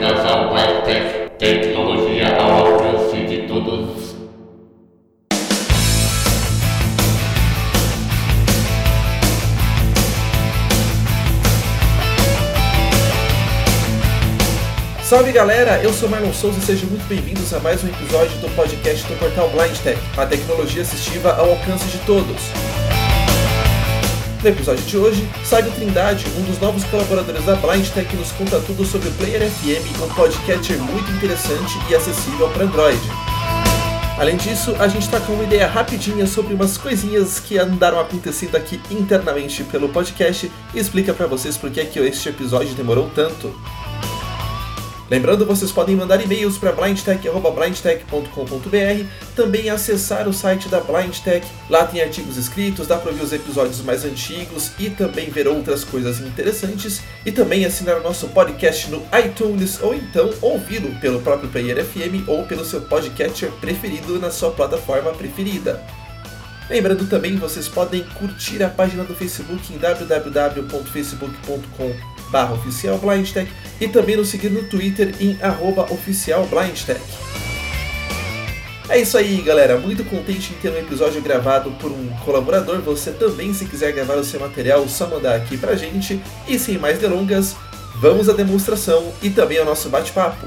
Ao WebTech, tecnologia ao alcance de todos. Salve galera, eu sou Marlon Souza e sejam muito bem-vindos a mais um episódio do podcast do portal Blind Tech, a tecnologia assistiva ao alcance de todos. No episódio de hoje, Sábio Trindade, um dos novos colaboradores da Blind Tech, nos conta tudo sobre o Player FM, um podcatcher muito interessante e acessível para Android. Além disso, a gente está com uma ideia rapidinha sobre umas coisinhas que andaram acontecendo aqui internamente pelo podcast e explica para vocês por que, é que este episódio demorou tanto. Lembrando, vocês podem mandar e-mails para blindtech.blindtech.com.br, também acessar o site da Blindtech, lá tem artigos escritos, dá para ver os episódios mais antigos e também ver outras coisas interessantes, e também assinar o nosso podcast no iTunes ou então ouvi-lo pelo próprio Player FM ou pelo seu podcatcher preferido na sua plataforma preferida. Lembrando também, vocês podem curtir a página do Facebook em www.facebook.com barra oficial blindtech e também nos seguir no Twitter em arroba oficial blindtech. É isso aí, galera. Muito contente em ter um episódio gravado por um colaborador. Você também, se quiser gravar o seu material, só mandar aqui pra gente. E sem mais delongas, vamos à demonstração e também ao nosso bate-papo.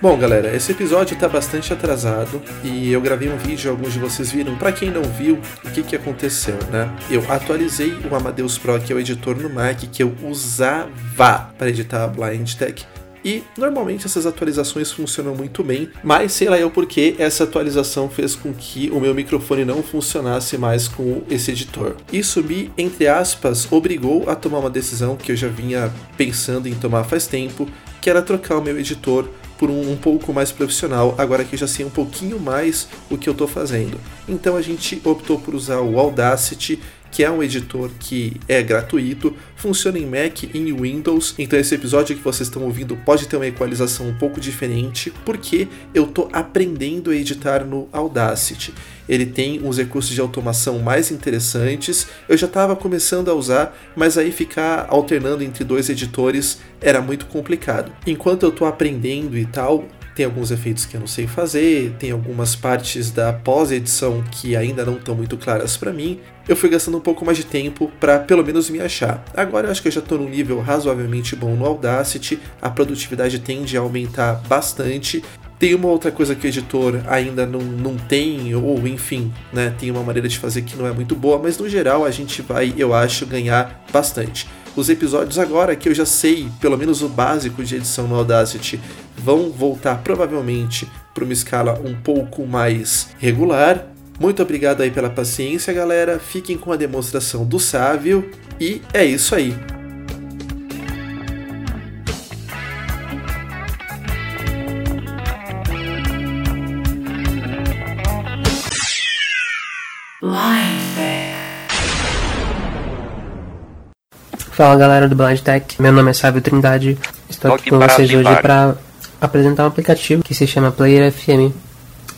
Bom, galera, esse episódio está bastante atrasado e eu gravei um vídeo, alguns de vocês viram. Para quem não viu, o que, que aconteceu, né? Eu atualizei o Amadeus Pro, que é o editor no Mac que eu usava para editar a Blind Tech. E normalmente essas atualizações funcionam muito bem, mas sei lá eu porque essa atualização fez com que o meu microfone não funcionasse mais com esse editor. Isso me, entre aspas, obrigou a tomar uma decisão que eu já vinha pensando em tomar faz tempo, que era trocar o meu editor por um, um, pouco mais profissional, agora que já sei um pouquinho mais o que eu estou fazendo. Então a gente optou por usar o Audacity, que é um editor que é gratuito, funciona em Mac e em Windows. Então esse episódio que vocês estão ouvindo pode ter uma equalização um pouco diferente, porque eu estou aprendendo a editar no Audacity. Ele tem uns recursos de automação mais interessantes. Eu já estava começando a usar, mas aí ficar alternando entre dois editores era muito complicado. Enquanto eu estou aprendendo e tal, tem alguns efeitos que eu não sei fazer, tem algumas partes da pós-edição que ainda não estão muito claras para mim. Eu fui gastando um pouco mais de tempo para pelo menos me achar. Agora eu acho que eu já estou num nível razoavelmente bom no Audacity, a produtividade tende a aumentar bastante tem uma outra coisa que o editor ainda não, não tem, ou enfim, né, tem uma maneira de fazer que não é muito boa, mas no geral a gente vai, eu acho, ganhar bastante. Os episódios agora que eu já sei, pelo menos o básico de edição no Audacity, vão voltar provavelmente para uma escala um pouco mais regular. Muito obrigado aí pela paciência, galera. Fiquem com a demonstração do Sávio e é isso aí. Fala galera do Blind Tech, meu nome é Sábio Trindade, estou aqui com vocês hoje para apresentar um aplicativo que se chama Player FM.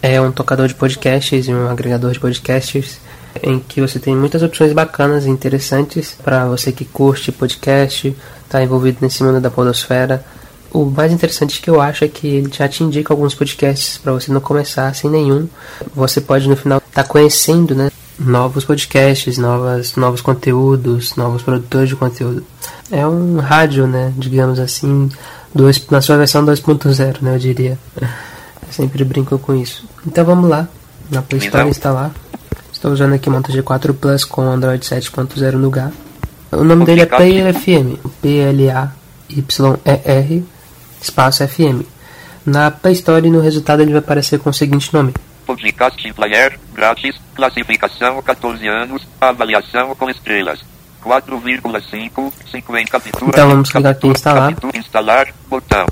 É um tocador de podcasts e um agregador de podcasts em que você tem muitas opções bacanas e interessantes para você que curte podcast, está envolvido nesse mundo da podosfera. O mais interessante que eu acho é que ele já te indica alguns podcasts para você não começar sem nenhum. Você pode no final estar tá conhecendo, né, novos podcasts, novas, novos conteúdos, novos produtores de conteúdo. É um rádio, né, digamos assim, dois, na sua versão 2.0, né, eu diria. Eu sempre brinco com isso. Então vamos lá, na Play Store então. instalar. Estou usando aqui o Moto G4 Plus com Android 7.0 no lugar. O nome dele é Player FM, P-L-A-Y-E-R, espaço FM. Na Play Store no resultado ele vai aparecer com o seguinte nome: Podcast Player, grátis, classificação 14 anos, avaliação com estrelas. 4,5, 50 captura. Então vamos clicar aqui em instalar. Instalar, botão.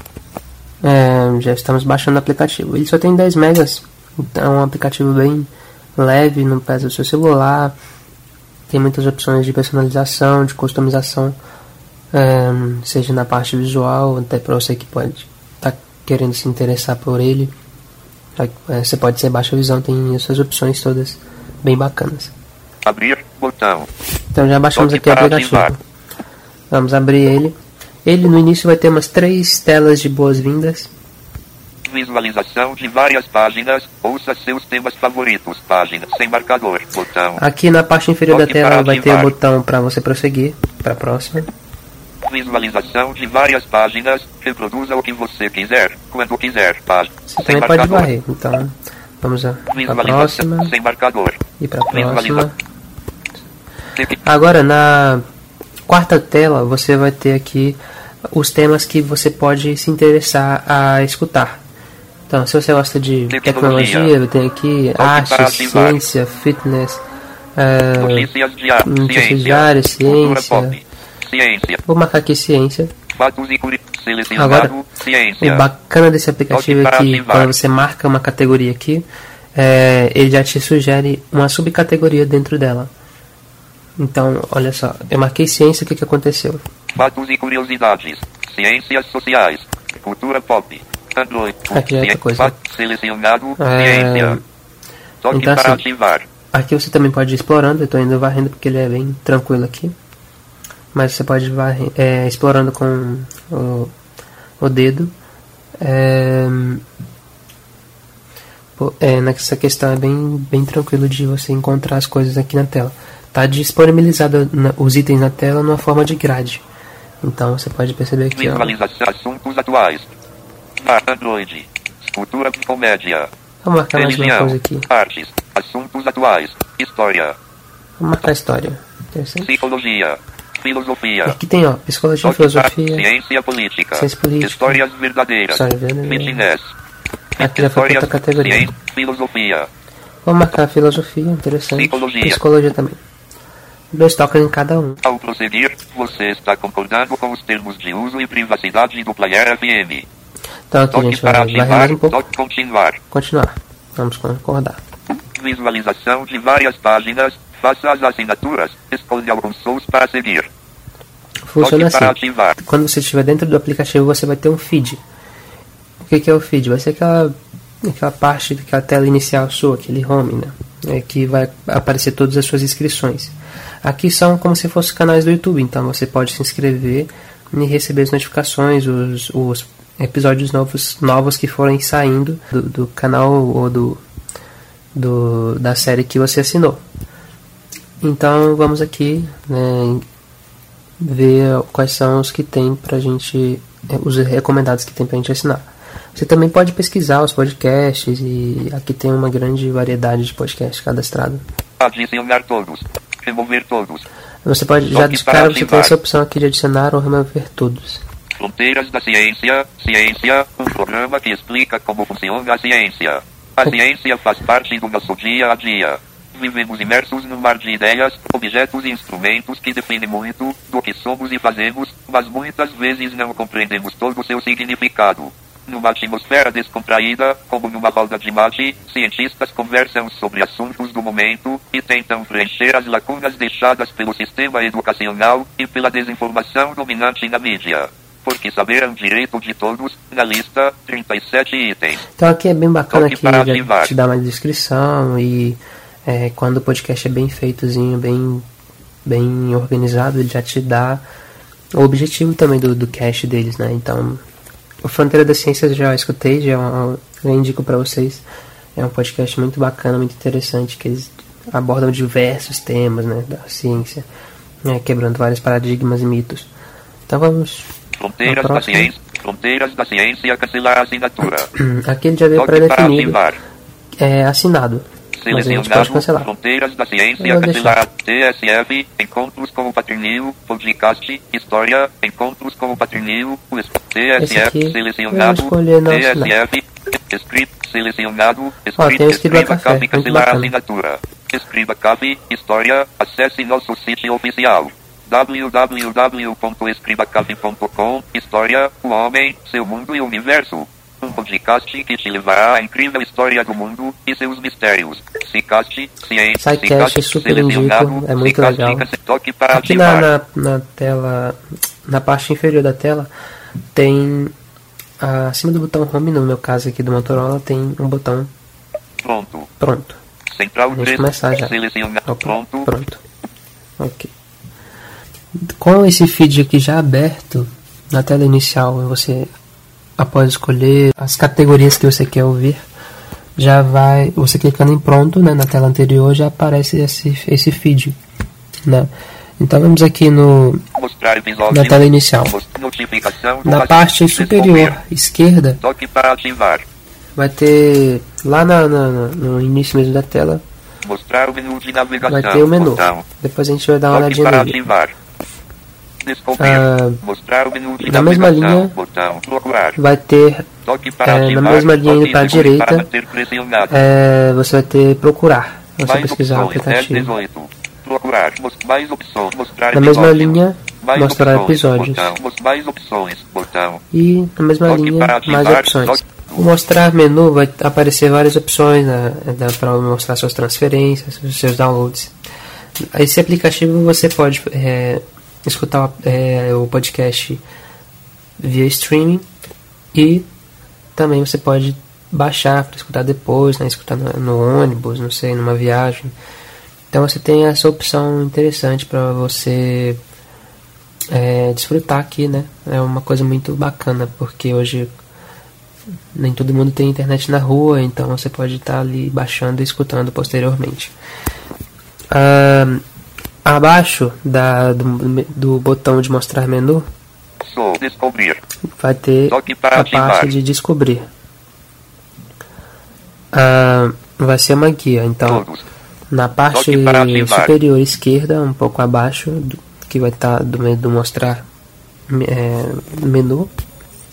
É, já estamos baixando o aplicativo. Ele só tem 10 megas, então é um aplicativo bem leve, não pesa o seu celular. Tem muitas opções de personalização, de customização, é, seja na parte visual, até para você que pode estar tá querendo se interessar por ele. É, você pode ser baixa visão, tem essas opções todas bem bacanas. Abrir botão. Então já baixamos aqui o aplicativo. ativar. Vamos abrir ele. Ele no início vai ter umas três telas de boas-vindas. Visualização de várias páginas. Ouça seus temas favoritos. Página sem marcador. Botão. Aqui na parte inferior da Toque tela para vai ter o ativar. botão para você prosseguir para a próxima. Visualização de várias páginas. Reproduza o que você quiser. Quando quiser. Página Você sem também pode marcador. varrer. Então vamos para a Visualização próxima sem marcador. e para próxima. Agora na quarta tela você vai ter aqui os temas que você pode se interessar a escutar. Então, se você gosta de Tecnologia. tecnologia, tem aqui arte, ciência, fitness, é, Notícias notícias ciência, ciência. vou marcar aqui ciência. Agora, ciência, O bacana desse aplicativo é que quando você marca uma categoria aqui, é, ele já te sugere uma subcategoria dentro dela. Então, olha só, eu marquei ciência, o que, que aconteceu? fatos e curiosidades, ciências sociais, cultura pop, Android, Aqui é outra coisa. selecionado, É, ciência, toque então, assim, Aqui você também pode ir explorando, eu estou indo varrendo porque ele é bem tranquilo aqui. Mas você pode ir varre- é, explorando com o, o dedo. É, é, nessa questão é bem, bem tranquilo de você encontrar as coisas aqui na tela. Está disponibilizado na- os itens na tela numa forma de grade. Então você pode perceber aqui, ó, visualização, assuntos atuais, Mar- Android, cultura comédia, Vamos marcar mais uma coisa aqui. artes, assuntos atuais, história, Vamos marcar história. Interessante. psicologia, filosofia, Aqui tem, ó, psicologia, toque para filosofia. ciência política, ciência política, histórias verdadeiras, história verdadeira. Aqui já foi outra categoria. ciência, filosofia, Vamos marcar filosofia, interessante. Psicologia. Psicologia também. Dois toques em cada um. Ao prosseguir, você está concordando com os termos de uso e privacidade do Player FM. Então aqui a Toque gente vai para varrer mais ativar, um pouco. continuar. Continuar. Vamos concordar. Visualização de várias páginas, faça as assinaturas, escolha alguns sons para seguir. Funciona assim. ativar. Quando você estiver dentro do aplicativo, você vai ter um feed. O que, que é o feed? Vai ser aquela, aquela parte, aquela tela inicial sua, aquele home, né? É, que vai aparecer todas as suas inscrições. Aqui são como se fossem canais do YouTube, então você pode se inscrever e receber as notificações, os, os episódios novos, novos que forem saindo do, do canal ou do, do, da série que você assinou. Então vamos aqui né, ver quais são os que tem pra gente, eh, os recomendados que tem pra gente assinar. Você também pode pesquisar os podcasts e aqui tem uma grande variedade de podcasts cadastrados. Adicionar todos. Remover todos. Você pode, já de cara você tem essa opção aqui de adicionar ou remover todos. Fronteiras da ciência. Ciência, um programa que explica como funciona a ciência. A ciência faz parte do nosso dia a dia. Vivemos imersos num mar de ideias, objetos e instrumentos que definem muito do que somos e fazemos, mas muitas vezes não compreendemos todo o seu significado. Numa atmosfera descontraída, como numa roda de mate, cientistas conversam sobre assuntos do momento e tentam preencher as lacunas deixadas pelo sistema educacional e pela desinformação dominante na mídia. Porque saber é um direito de todos, na lista, 37 itens. Então aqui é bem bacana Toque que te dá mais descrição e é, quando o podcast é bem feitozinho, bem, bem organizado, ele já te dá o objetivo também do, do cast deles, né? Então, o Fronteira da Ciência eu já escutei, já, é uma- indico para vocês. É um podcast muito bacana, muito interessante, que eles abordam diversos temas né, da ciência, né, quebrando vários paradigmas e mitos. Então vamos. Fronteiras da ciência. Fronteiras da ciência cancelar a assinatura. Aqui ele já veio pré-definido, é assinado. Mas a gente pode Selecionado cancelar. Fronteiras da Ciência Cancelar TSF Encontros com o Patrinil Podcast História Encontros com o Patrinil TSF Selecionado. TSF Script Selecionado Script tem o Escriba Café, Cancelar. Assinatura Escriba Cabe História Acesse nosso sítio oficial www.escribacave.com História, o homem, seu mundo e o universo. Um podcast que te levará à incrível história do mundo e seus mistérios. Cicast, ciência, SciCast, super indico, é muito legal. Aqui na, na, na tela, na parte inferior da tela, tem acima do botão home, no meu caso aqui do Motorola, tem um botão Pronto. Pronto. Central Vamos 3, começar já. Opa, Pronto. Pronto. Ok. Com esse feed aqui já aberto, na tela inicial, você, após escolher as categorias que você quer ouvir, já vai, você clicando em pronto, né, na tela anterior, já aparece esse, esse feed, né. Então vamos aqui no, na tela inicial. Na parte superior esquerda, vai ter, lá na, na- no início mesmo da tela, vai ter o menu. Depois a gente vai dar uma olhadinha nele. Ah, na mesma linha. Vai ter é, na mesma linha indo para a direita. É, você vai ter procurar. Você pesquisar o aplicativo. 18. Procurar. Mos- Mais opções. Mostrar Na mesma linha, mostrar episódios. E na mesma linha, mais opções. O mostrar menu vai aparecer várias opções, né? Dá para mostrar suas transferências, seus downloads. Esse aplicativo você pode é, escutar o- é, o podcast via streaming e também você pode baixar para escutar depois, né? Escutar no, no ônibus, não sei, numa viagem. Então você tem essa opção interessante para você é, desfrutar aqui, né? É uma coisa muito bacana, porque hoje nem todo mundo tem internet na rua, então você pode estar ali baixando e escutando posteriormente. Ah, abaixo da, do, do botão de mostrar menu. Descobrir. vai ter a ativar. parte de descobrir. Ah, vai ser uma guia, então Todos. na parte superior esquerda, um pouco abaixo, do- que vai estar do, me- do mostrar é, menu,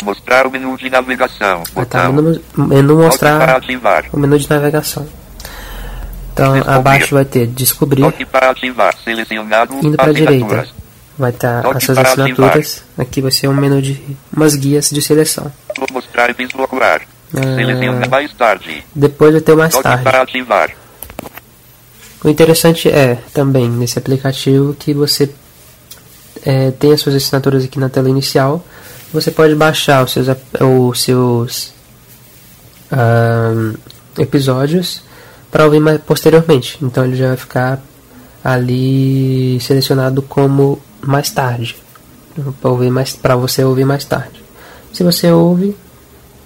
Mostrar o menu de navegação. vai estar Botão. menu, mostrar o menu de navegação. Então Descobrir. abaixo vai ter descobrir, indo para a direita vai estar Toque essas para assinaturas. Aqui vai ser um menu de umas guias de seleção. Mostrar e procurar. Ah. Mais tarde. Depois vai ter o mais tarde. O interessante é também nesse aplicativo que você é, tem as suas assinaturas aqui na tela inicial. Você pode baixar os seus, os seus episódios para ouvir mais posteriormente. Então ele já vai ficar ali selecionado como mais tarde, para ouvir mais, para você ouvir mais tarde. Se você ouve,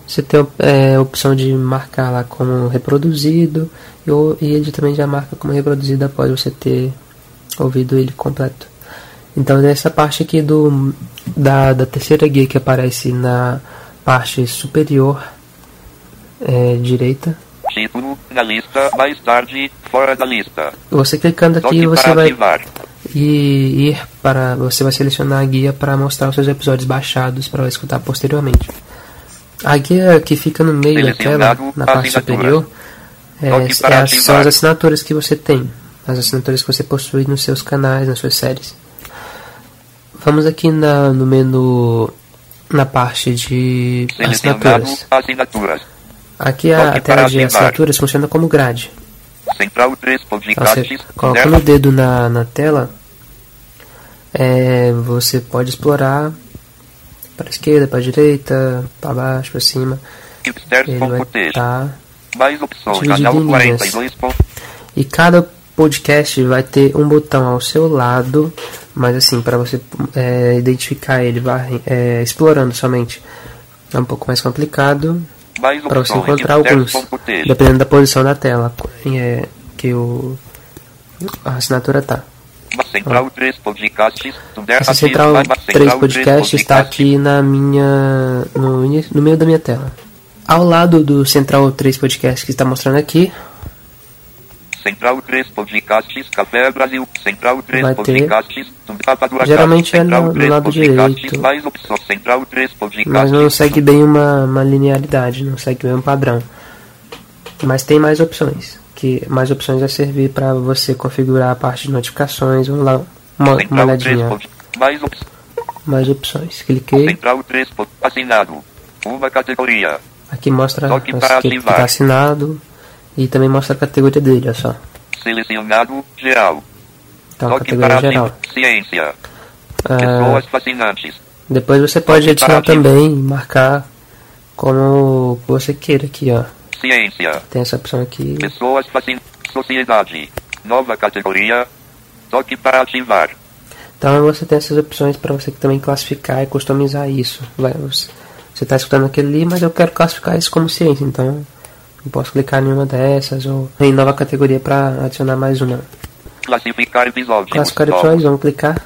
você tem é, a opção de marcar lá como reproduzido e, e ele também já marca como reproduzido após você ter ouvido ele completo. Então nessa parte aqui do da, da terceira guia que aparece na parte superior é, direita, Título. Na lista. Mais tarde. Fora da lista. você clicando aqui Toque você vai ativar. e ir para você vai selecionar a guia para mostrar os seus episódios baixados para escutar posteriormente. A guia que fica no meio da tela, na parte superior, é, é as- são as assinaturas que você tem, as assinaturas que você possui nos seus canais, nas suas séries. Vamos aqui na, no menu na parte de assinaturas. Assinaturas. Aqui a, Toque tela de assinaturas funciona como grade. Central 3 Então, você colocando o dedo na, na tela, é, você pode explorar para a esquerda, para a direita, para baixo, para cima. Ele vai footage. estar. Mais opções. Canal em linhas. 42. ponto- E cada podcast vai ter um botão ao seu lado, mas assim, para você é, identificar ele, vai, é, explorando somente. É um pouco mais complicado para você encontrar alguns, dependendo da posição da tela é, que o, a assinatura tá. Uma Central 3 podcasts. Tunder Essa Atis, central uma 3 Central podcast está aqui na minha no, no meio da minha tela. Ao lado do Central 3 podcast que está mostrando aqui, Central 3 podcasts. Café Brasil. Central 3 Vai ter. podcasts. Rapadura Geralmente é no- no 3 lado direito. Mais opções. Central 3 podcasts. mas não segue bem uma, uma linearidade, não segue bem um padrão. Mas tem mais opções, que mais opções vai servir para você configurar a parte de notificações. Vamos lá, uma, uma olhadinha. 3. Mais opções. Mais opções. Cliquei. Central 3. Assinado. Uma categoria. Aqui mostra as que, que ativar. tá assinado. E também mostra a categoria dele, olha só. Selecionado. Geral. Então, Toque categoria para geral. Ciência. Ah, Pessoas fascinantes. depois você pode adicionar também, marcar como você queira aqui, ó. Ciência. Tem essa opção aqui. Pessoas fascinantes. Sociedade. Nova categoria. Toque para ativar. Então você tem essas opções para você também classificar e customizar isso. Vai, você está escutando aquele ali, mas eu quero classificar isso como ciência, então eu posso clicar em uma dessas ou em nova categoria para adicionar mais uma. Classificar episódios. Classificar opções, vamos clicar.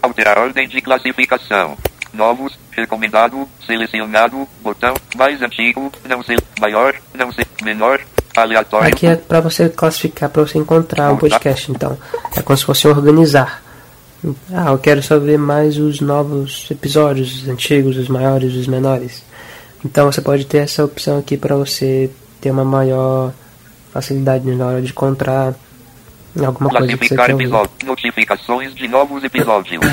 Alterar ordem de classificação. Novos, recomendado, selecionado, botão, mais antigo, não ser, maior, não ser, menor, aleatório. Aqui é para você classificar, para você encontrar o podcast, então. É como se fosse organizar. Ah, eu quero só ver mais os novos episódios, os antigos, os maiores, os menores. Então você pode ter essa opção aqui para você ter uma maior facilidade na hora de encontrar alguma coisa que você episódios. Notificações de novos episódios.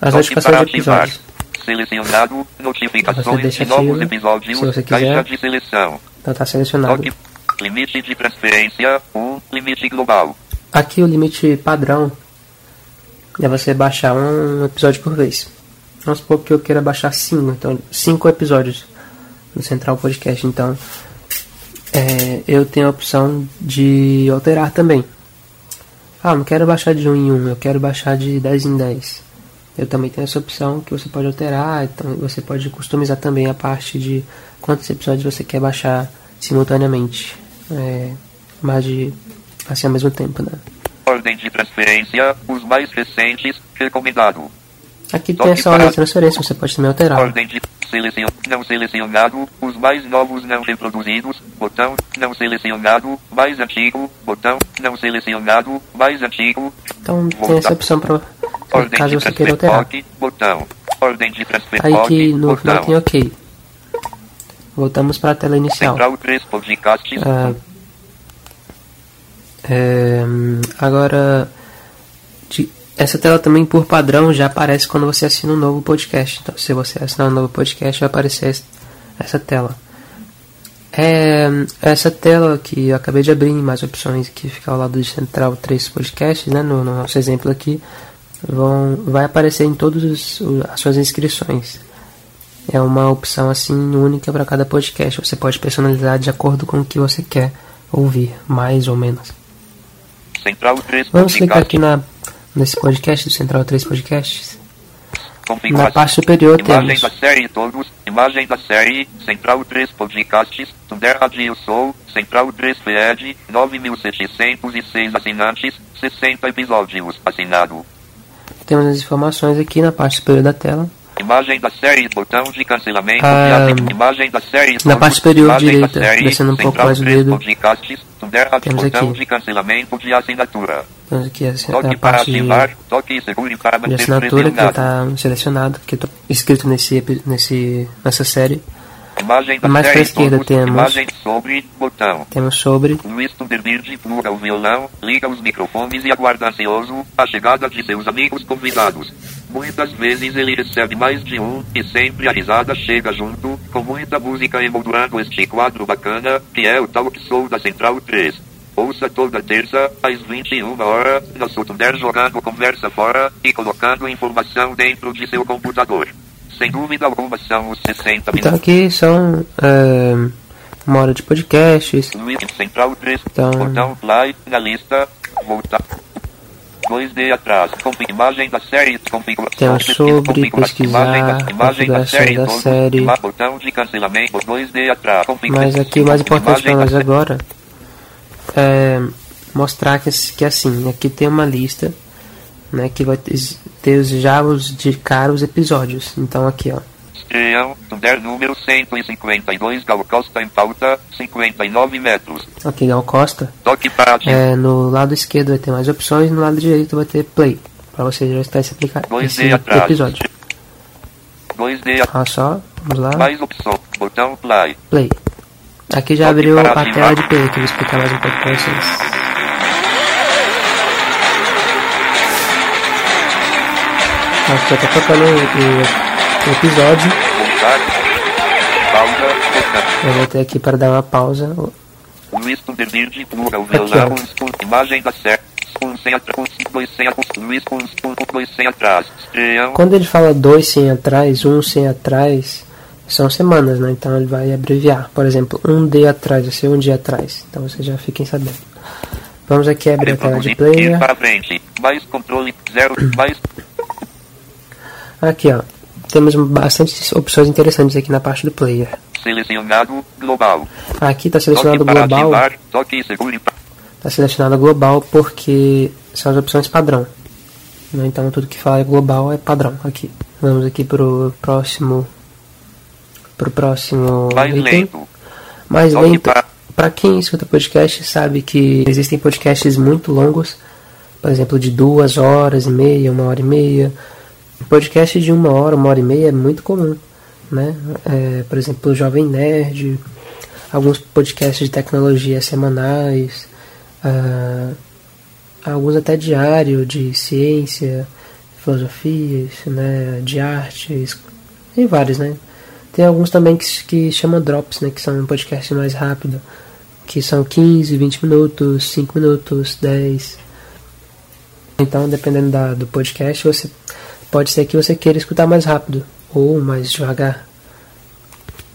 As notificações de episódios. Selecionado, notificações de novos episódios. se você Caixa quiser. de seleção. Então tá selecionado. Limite de transferência, 1. Um, limite global. Aqui o limite padrão é você baixar um episódio por vez. Vamos supor que eu queira baixar cinco, então cinco episódios no Central Podcast. Então é, eu tenho a opção de alterar também. Ah, não quero baixar de um em um, eu quero baixar de 10 em 10. Eu também tenho essa opção que você pode alterar, então você pode customizar também a parte de quantos episódios você quer baixar simultaneamente. É, mais de assim ao mesmo tempo, né? Ordem de transferência, os mais recentes, recomendado. Aqui tem essa ordem de transferência, você pode também alterar. Ordem de selecion... não selecionado, os mais novos não reproduzidos, botão, não selecionado, mais antigo, botão, não selecionado, mais antigo, Então tem essa opção para caso você queira alterar. botão, ordem de transfer Aí que no final botão, tem OK. Voltamos para a tela inicial. central 3 podcasts, Ah, é, agora, de- essa tela também por padrão já aparece quando você assina um novo podcast. Então, se você assinar um novo podcast, vai aparecer es- essa tela. É, essa tela que eu acabei de abrir mais opções que fica ao lado de Central 3 Podcasts, né, no, no nosso exemplo aqui, vão, vai aparecer em todas as suas inscrições. É uma opção assim única para cada podcast. Você pode personalizar de acordo com o que você quer ouvir, mais ou menos. central 3 Vamos clicar aqui na, nesse podcast do Central 3 Podcasts. configuração, Na parte superior imagem temos da série todos, imagem da série, central 3 podcasts, Tunder Radio Soul, central 3 FED, 9.706 assinantes, 60 episódios, assinado. temos as informações aqui na parte superior da tela. Imagem da série, botão de cancelamento. Ah, de assin- imagem da série. na parte superior direita, série, descendo um pouco mais o 3 dedo. Temos botão aqui. de cancelamento de assinatura. Temos aqui a, Toque a para parte de, para assinatura que está selecionado, que está escrito nesse, nesse, nessa série. Imagem da Mais pra série, esquerda temos- sobre, botão. Temos sobre Luiz Thunderbird pluga o violão, liga os microfones e aguarda ansioso a chegada de seus amigos convidados. Muitas vezes ele recebe mais de um, e sempre a risada chega junto, com muita música emoldurando este quadro bacana, que é o Talk Show da Central 3. Ouça toda terça, às 21 horas, nosso Thunder jogando conversa fora e colocando informação dentro de seu computador. Sem dúvida alguma são os 60 Então minutos. aqui são é, uma hora de podcasts. Central 3, Então- botão play na lista, voltar. 2D atrás, imagem da série, pesquisa, sobre, pesquisar, imagem da, imagem da configuração série, da série. botão de cancelamento, 2D atrás, Mas aqui o mais importante para nós agora é mostrar que, que assim, aqui tem uma lista né, que vai ter, ter os- já os de cara os episódios. Então aqui ó, Região, número 152, Gal Costa em pauta, 59 metros. Ok, Gal Costa. Toque para é, No lado esquerdo vai ter mais opções, no lado direito vai ter play, para você direcionar esse, aplica Dois esse episódio. 2D. Ah, só, vamos lá. Mais opção, botão play. Play. Aqui já abriu a ativar. tela de play, que eu vou explicar mais um pouco para vocês. Nossa, já tá tocando e episódio. Eu vou ter aqui para dar uma pausa. Imagem da série. Quando ele fala dois sem atrás, um sem atrás, são semanas, né? Então ele vai abreviar. Por exemplo, um dia atrás, vai ser um dia atrás. Então vocês já fiquem sabendo. Vamos aqui abrir a tela de player. para frente. Mais controle, zero, mais Aqui, ó. Temos bastante opções interessantes aqui na parte do player. selecionado, global. Aqui está selecionado para global. para Está selecionado global porque são as opções padrão. né? Então tudo que fala global é padrão aqui. Vamos aqui pro próximo. Pro próximo mais item. lento. Mais Toque lento. para Para quem escuta podcast sabe que existem podcasts muito longos, por exemplo, de duas horas e meia, uma hora e meia. Podcast de uma hora, uma hora e meia é muito comum, né? É, por exemplo, o Jovem Nerd, alguns podcasts de tecnologia semanais, ah, alguns até diário de ciência, filosofia, isso, né? De artes, tem vários, né? Tem alguns também que, que chamam drops, né? Que são um podcast mais rápido. Que são 15, 20 minutos, 5 minutos, 10. Então, dependendo da, do podcast, você pode ser que você queira escutar mais rápido ou mais devagar.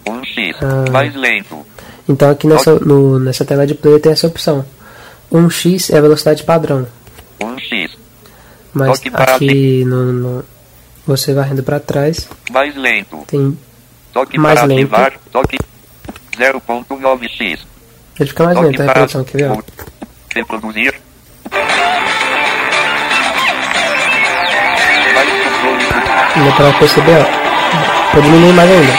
Um X. Ah. Mais lento. Então, aqui nessa, no, nessa tela de player tem essa opção. 1x é a velocidade padrão, Um X. mas Toque para aqui no, no- você varrendo para trás Mais lento. tem Toque Mais para lento. ativar. Toque 0.9x. ele fica mais Toque lento a quer ver? ó? reproduzir. Dá pra perceber, ó. Pode diminuir mais ainda.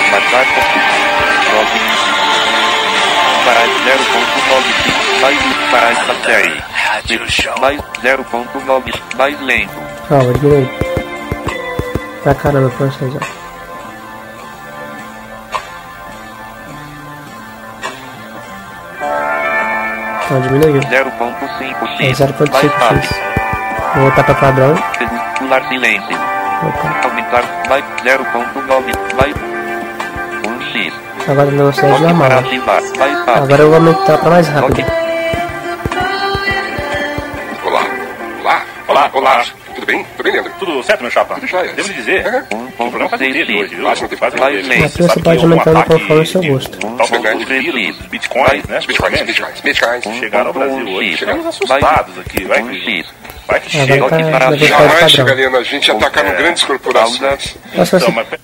Para 0.9x. Mais lento para esta série. Mais 0.9x. Mais lento. Ó, vou diminuir. Pra caramba pra vocês, ó. Então diminuiu. 0.5x. É Mais 0.5x. fácil. Vou voltar pra padrão. Pular silêncio. Aumentar mais 0.9 mais 1x. Agora velocidade para normal. Agora eu vou aumentar pra mais rápido. Olá. Olá. Olá, olá. Tudo bem? Tudo bem, Leandro? Tudo certo, meu chapa? Tudo jóia. Devo lhe dizer, Aham. O problema faz dedo hoje, 1.6x. viu? Quase não tem- Quase mais dedo. lento. Você Aqui você sabe pode que um aumentando ataque conforme o seu gosto. Bitcoins, né? Bitcoins, bitcoins, bitcoins. Chegaram ao Brasil hoje. Chegamos assustados aqui. Vai que, 1x. vai que chega. tá Jamais padrão. chegaria na gente atacando É. grandes corporações. Se Então, você,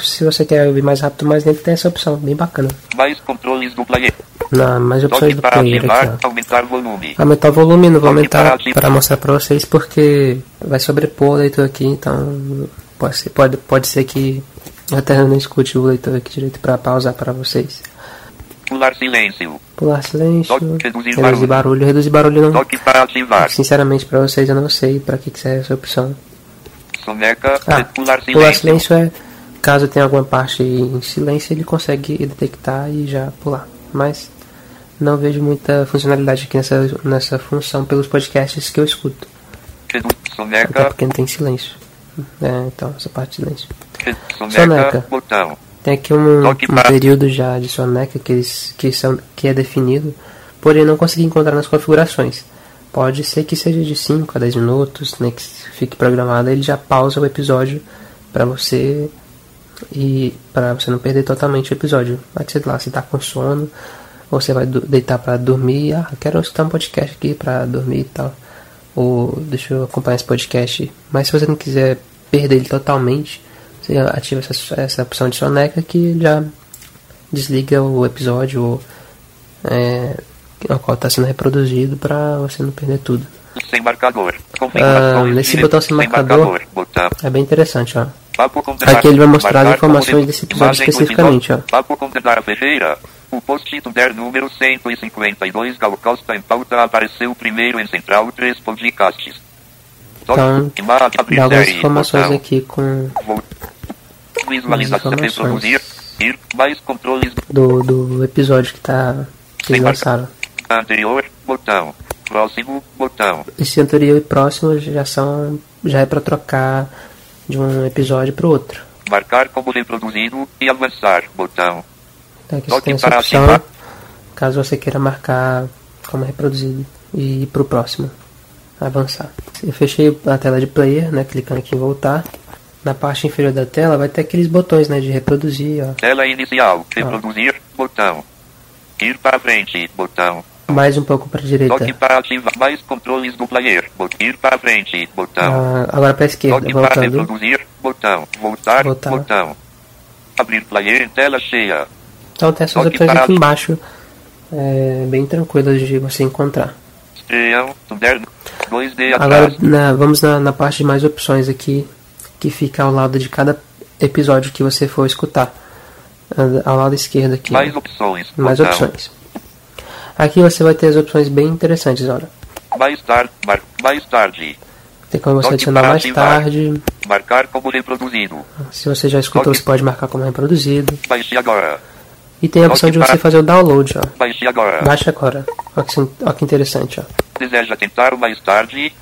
se você quer ouvir mais rápido, mais lento, tem essa opção, bem bacana. Mais controles do player. Na, mais opções do player aqui, ó. Aumentar volume. Aumentar o volume, não vou aumentar para mostrar para vocês porque vai sobrepor o leitor aqui, então pode ser, pode, pode ser que eu até não escute o leitor aqui direito para pausar para vocês. Pular silêncio. Pular silêncio, reduzir reduzir barulho. barulho, reduzir barulho não. Toque para ativar. Sinceramente para vocês eu não sei para que, que serve essa opção. Soneca. Ah, Pular pular silêncio. silêncio é caso tenha alguma parte em silêncio ele consegue detectar e já pular. Mas não vejo muita funcionalidade aqui nessa, nessa função pelos podcasts que eu escuto. Redu- Até Soneca. porque não tem silêncio. É, então, essa parte de silêncio. Soneca. Soneca. Botão. Tem aqui um, um período já de soneca que, eles, que, são, que é definido, porém não consegui encontrar nas configurações. Pode ser que seja de 5 a 10 minutos, né, que fique programado, ele já pausa o episódio para você e para você não perder totalmente o episódio. Vai que sei lá, você tá com sono, ou você vai deitar para dormir, ah, quero escutar um podcast aqui para dormir e tal. Ou deixa eu acompanhar esse podcast. Mas se você não quiser perder ele totalmente, você ativa essa, essa opção de soneca que já desliga o episódio ou, é, ao qual está sendo reproduzido para você não perder tudo. Sem marcador. Ah, nesse botão sem marcador. É bem interessante, ó. Aqui ele vai mostrar as informações desse episódio especificamente, ó. O post Tunder número 152 Gal Costa em pauta apareceu primeiro em Central 3 Podcasts. Toque, Então, Dá algumas informações aqui com Visualização, reproduzir, ir, mais controles do, do episódio que tá que eles lançaram. anterior, botão. Próximo, botão. Esse anterior e próximo já são já é para trocar de um episódio para o outro. Marcar como reproduzido e avançar. Botão. Então aqui você Toque tem essa para opção, caso você queira marcar como reproduzido e ir para o próximo, avançar. Eu fechei a tela de player, né, clicando aqui em voltar. Na parte inferior da tela vai ter aqueles botões, né, de reproduzir, ó. Tela inicial. Reproduzir. Botão. Ir para frente. Botão. Mais um pouco para a direita. Toque para ativar mais controles do player. Ir para frente. Botão. Ah, agora para a esquerda, Toque para voltando. reproduzir. Botão. Voltar. Voltar. Botão. Abrir player em tela cheia. Então tem essas opções aqui embaixo, é, bem tranquilas de você encontrar. 2D Agora na- vamos na, na parte de mais opções aqui, que fica ao lado de cada episódio que você for escutar. Ao lado esquerdo aqui. Mais ó. opções. mais Botão. opções. Aqui você vai ter as opções bem interessantes, olha. Mais tarde. Mar... Mais tarde. Tem como você adicionar mais tarde. Marcar como reproduzido. Se você já escutou, você pode marcar como reproduzido. Baixe agora. E tem a opção de você fazer o download, ó. Baixe agora. Baixa agora. Olha que, que interessante, ó. Deseja tentar o mais tarde?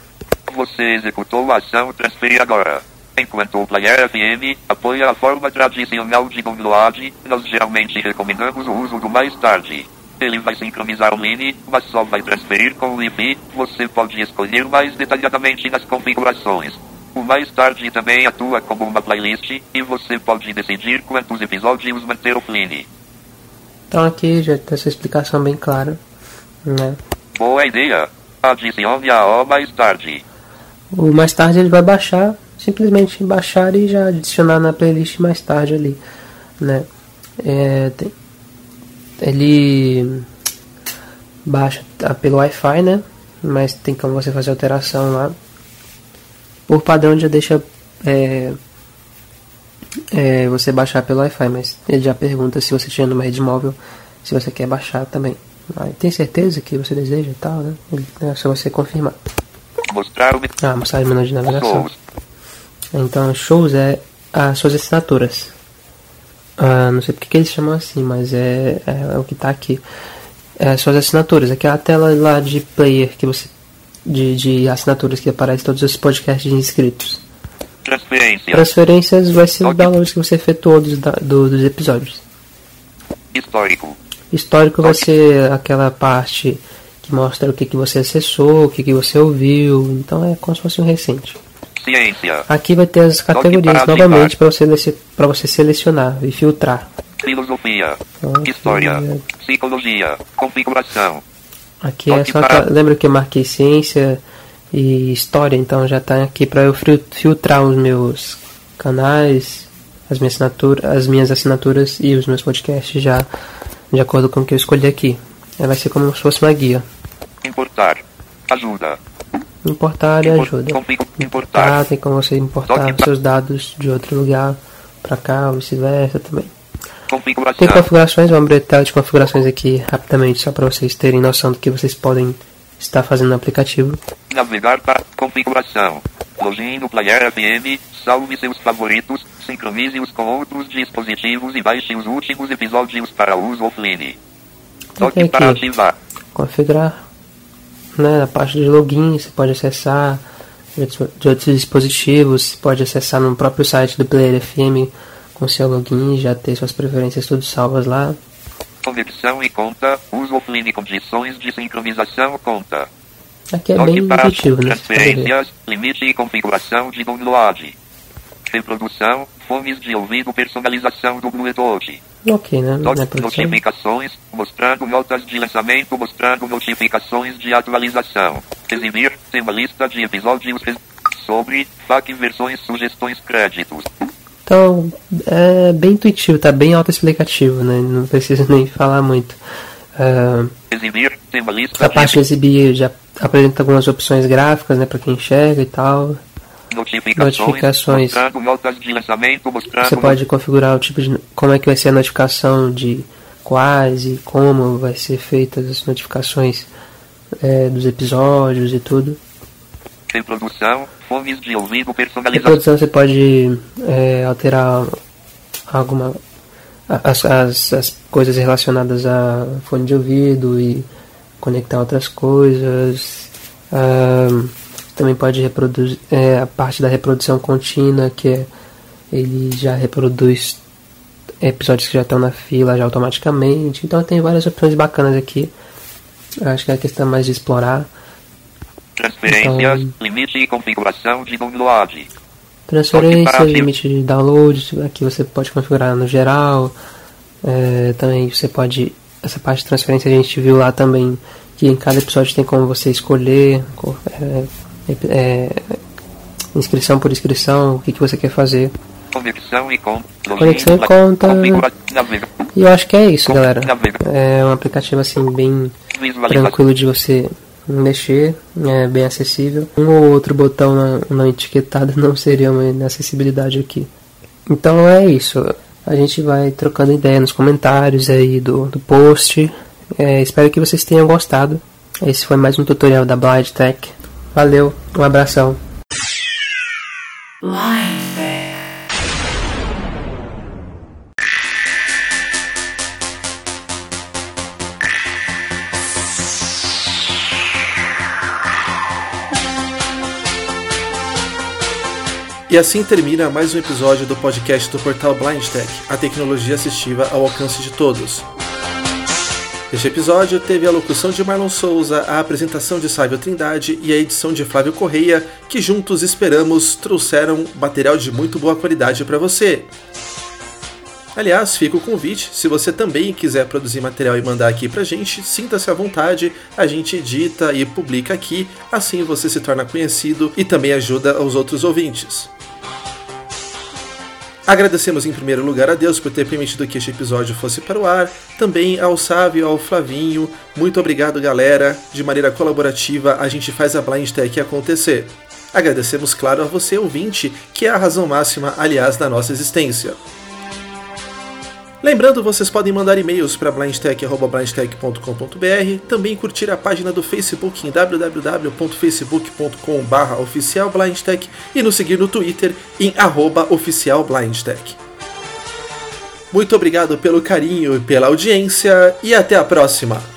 Você executou a ação transferir agora. Enquanto o Player FM apoia a forma tradicional de download, nós geralmente recomendamos o uso do mais tarde. Ele vai sincronizar online, mas só vai transferir com o IP. Você pode escolher mais detalhadamente nas configurações. O mais tarde também atua como uma playlist, e você pode decidir quantos episódios manter offline. Então aqui já tem essa explicação bem clara, né? Boa ideia! Adicione a O mais tarde. O mais tarde ele vai baixar, simplesmente baixar e já adicionar na playlist mais tarde ali, né? É, tem- ele baixa pelo Wi-Fi, né? Mas tem como você fazer alteração lá. Por padrão já deixa é, é, você baixar pelo Wi-Fi, mas ele já pergunta se você tiver numa rede móvel, se você quer baixar também. Aí tem certeza que você deseja e tal, né? É só você confirmar. Mostrar o Ah, mostrar o menu de navegação. shows. Então, shows é as suas assinaturas. Ah, não sei porque que eles chamam assim, mas é, é, é o que tá aqui. É as suas assinaturas. Aqui é a tela lá de player que você. De, de assinaturas que aparece todos os podcasts inscritos. Transferência. Transferências vai ser o download que você efetuou dos, do- dos episódios. Histórico. Histórico vai ser aquela parte que mostra o que, que você acessou, o que, que você ouviu. Então é como se fosse um recente. Ciência. Aqui vai ter as categorias para novamente para você, pra você selecionar e filtrar. Filosofia. Ok. História. Psicologia. Configuração. Aqui é só para- lembra que eu marquei ciência e história, então já tá aqui para eu fil- filtrar os meus canais, as minhas assinaturas, as minhas assinaturas e os meus podcasts já de acordo com o que eu escolhi aqui. Ela vai ser como se fosse uma guia. Importar. Ajuda. Importar e ajuda. Ah, Importar. tem como você importar seus dados de outro lugar para cá, ou vice-versa também. Tem configurações, vamos abrir tela de configurações aqui rapidamente, só para vocês terem noção do que vocês podem estar fazendo no aplicativo. Navegar para configuração. Login no Player FM. Salve seus favoritos. Sincronize-os com outros dispositivos e baixe os últimos episódios para uso offline. Toque Tem para ativar. Configurar, né, na parte de login, você pode acessar de outros, de outros dispositivos, você pode acessar no próprio site do Player FM com seu login, já ter suas preferências tudo salvas lá. Conexão e conta. Uso offline condições de sincronização conta. Aqui é bem intuitivo, né? Transferências, limite e configuração de download. Reprodução, fones de ouvido, personalização do Bluetooth. Ok, né? Not- produção. notificações, mostrando notas de lançamento, mostrando notificações de atualização. Exibir, tem uma lista de episódios sobre, FAQ, versões, sugestões, créditos. Então, é bem intuitivo, tá bem autoexplicativo, né? Não precisa nem falar muito. Essa de parte de exibir já apresenta algumas opções gráficas, né? Pra quem enxerga e tal. notificações, notificações. Você pode configurar o tipo de. como é que vai ser a notificação de quais e como vai ser feitas as notificações é, dos episódios e tudo. reprodução, fones de ouvido, personalização. Reprodução você pode é, alterar alguma. As, as, as coisas relacionadas a fone de ouvido e conectar outras coisas. Também pode reproduzir é, a parte da reprodução contínua, que é, ele já reproduz episódios que já estão na fila já automaticamente. Então tem várias opções bacanas aqui. Acho que é a questão mais de explorar. Transferências, então, limite e configuração de download. Transferência, limite de download, aqui você pode configurar no geral. É, também você pode. Essa parte de transferência a gente viu lá também que em cada episódio tem como você escolher é, é, inscrição por inscrição, o que, que você quer fazer. Conexão e conta. Conexão e conta. E eu acho que é isso, galera. É um aplicativo assim bem tranquilo de você mexer, é bem acessível. Um ou outro botão não, etiquetado não seria uma inacessibilidade aqui. Então é isso. A gente vai trocando ideia nos comentários aí do, do post. É, espero que vocês tenham gostado. Esse foi mais um tutorial da Blind Tech. Valeu, um abração. E assim termina mais um episódio do podcast do portal Blind Tech, a tecnologia assistiva ao alcance de todos. Este episódio teve a locução de Marlon Souza, a apresentação de Sávio Trindade e a edição de Flávio Correia, que juntos esperamos trouxeram material de muito boa qualidade para você. Aliás, fica o convite, se você também quiser produzir material e mandar aqui pra gente, sinta-se à vontade, a gente edita e publica aqui, assim você se torna conhecido e também ajuda os outros ouvintes. Agradecemos em primeiro lugar a Deus por ter permitido que este episódio fosse para o ar, também ao Sávio, ao Flavinho. Muito obrigado, galera. De maneira colaborativa, a gente faz a Blind Tech acontecer. Agradecemos, claro, a você, ouvinte, que é a razão máxima, aliás, da nossa existência. Lembrando, vocês podem mandar e-mails para blindtech.blindtech.com.br, também curtir a página do Facebook em www.facebook.com.br oficialblindtech e nos seguir no Twitter em oficialblindtech. Muito obrigado pelo carinho e pela audiência e até a próxima!